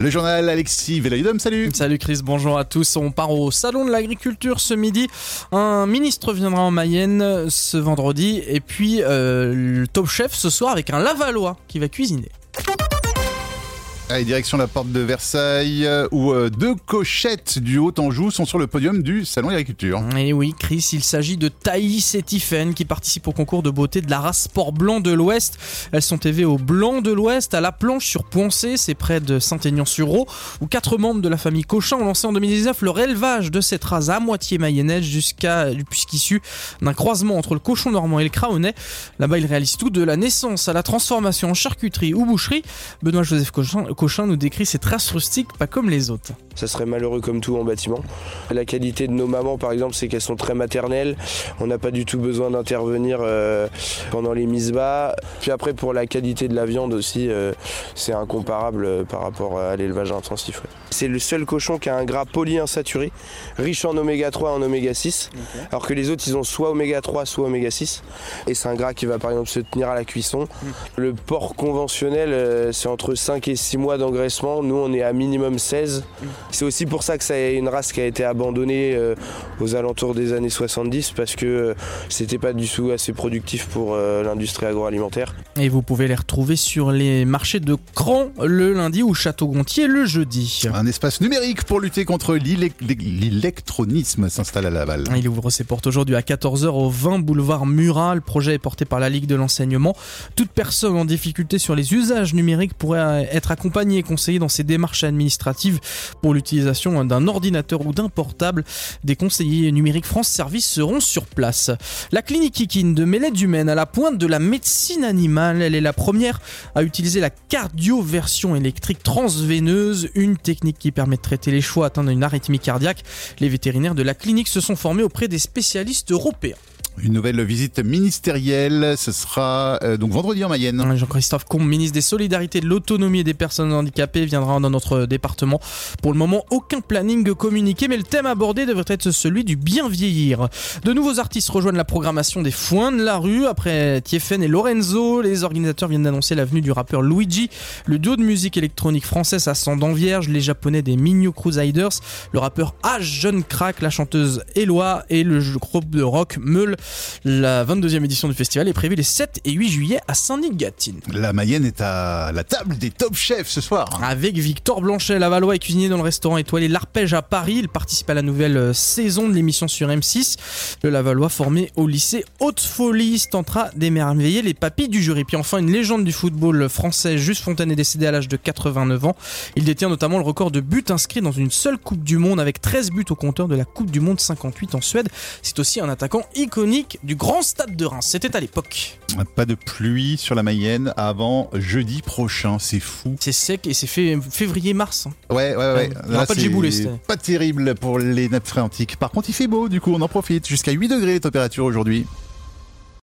Le journal Alexis Veloidum, salut Salut Chris, bonjour à tous. On part au Salon de l'Agriculture ce midi. Un ministre viendra en Mayenne ce vendredi. Et puis euh, le top chef ce soir avec un Lavallois qui va cuisiner. Allez, direction la porte de Versailles, euh, où euh, deux cochettes du Haut-Anjou sont sur le podium du Salon d'Agriculture. Et oui, Chris, il s'agit de Thaïs et Tiffaine qui participent au concours de beauté de la race Sport Blanc de l'Ouest. Elles sont élevées au Blanc de l'Ouest, à la planche sur Poncé, c'est près de Saint-Aignan-sur-Eau, où quatre membres de la famille Cochin ont lancé en 2019 leur élevage de cette race à moitié mayonnaise jusqu'à puisqu'issu d'un croisement entre le cochon normand et le craonais. Là-bas, ils réalisent tout de la naissance à la transformation en charcuterie ou boucherie. Benoît Joseph Cochin Cochin nous décrit ces traces rustiques pas comme les autres. Ça serait malheureux comme tout en bâtiment. La qualité de nos mamans, par exemple, c'est qu'elles sont très maternelles. On n'a pas du tout besoin d'intervenir euh, pendant les mises bas. Puis après, pour la qualité de la viande aussi, euh, c'est incomparable euh, par rapport à l'élevage intensif. C'est le seul cochon qui a un gras polyinsaturé, riche en oméga 3 et en oméga 6, alors que les autres, ils ont soit oméga 3, soit oméga 6. Et c'est un gras qui va par exemple se tenir à la cuisson. Le porc conventionnel, c'est entre 5 et 6 mois d'engraissement. Nous, on est à minimum 16. C'est aussi pour ça que c'est une race qui a été abandonnée euh, aux alentours des années 70 parce que euh, c'était pas du tout assez productif pour euh, l'industrie agroalimentaire. Et vous pouvez les retrouver sur les marchés de Cran le lundi ou Château-Gontier le jeudi. Un espace numérique pour lutter contre l'électronisme s'installe à Laval. Il ouvre ses portes aujourd'hui à 14h au 20 boulevard Murat. Le projet est porté par la Ligue de l'enseignement. Toute personne en difficulté sur les usages numériques pourrait être accompagnée et conseillée dans ses démarches administratives pour l'utilisation d'un ordinateur ou d'un portable. Des conseillers numériques France Service seront sur place. La clinique Kikine de Mélède Humaine à la pointe de la médecine animale. Elle est la première à utiliser la cardioversion électrique transveineuse, une technique qui permet de traiter les choix atteints d'une arythmie cardiaque. Les vétérinaires de la clinique se sont formés auprès des spécialistes européens. Une nouvelle visite ministérielle, ce sera euh, donc vendredi en Mayenne. Jean-Christophe Combe, ministre des Solidarités, de l'Autonomie et des Personnes Handicapées, viendra dans notre département. Pour le moment, aucun planning communiqué, mais le thème abordé devrait être celui du bien vieillir. De nouveaux artistes rejoignent la programmation des Foins de la rue. Après Tiefen et Lorenzo, les organisateurs viennent d'annoncer l'avenue du rappeur Luigi, le duo de musique électronique française ascendant vierge, les japonais des Minyo Crusaders, le rappeur H Jeune Crack, la chanteuse Eloi et le groupe de rock Meul. La 22e édition du festival est prévue les 7 et 8 juillet à Saint-Denis-Gatine. La Mayenne est à la table des top chefs ce soir. Avec Victor Blanchet, Lavallois est cuisinier dans le restaurant étoilé L'Arpège à Paris. Il participe à la nouvelle euh, saison de l'émission sur M6. Le Lavallois formé au lycée Haute-Folie tentera d'émerveiller les papilles du jury. Puis enfin, une légende du football français, Juste Fontaine est décédé à l'âge de 89 ans. Il détient notamment le record de buts inscrits dans une seule Coupe du Monde avec 13 buts au compteur de la Coupe du Monde 58 en Suède. C'est aussi un attaquant iconique du grand stade de Reims. C'était à l'époque. Pas de pluie sur la Mayenne avant jeudi prochain, c'est fou. C'est sec et c'est fait février-mars. hein. Ouais, ouais, ouais. Aura pas de année. Pas terrible pour les nappes phréatiques. Par contre, il fait beau, du coup, on en profite. Jusqu'à 8 degrés de température aujourd'hui.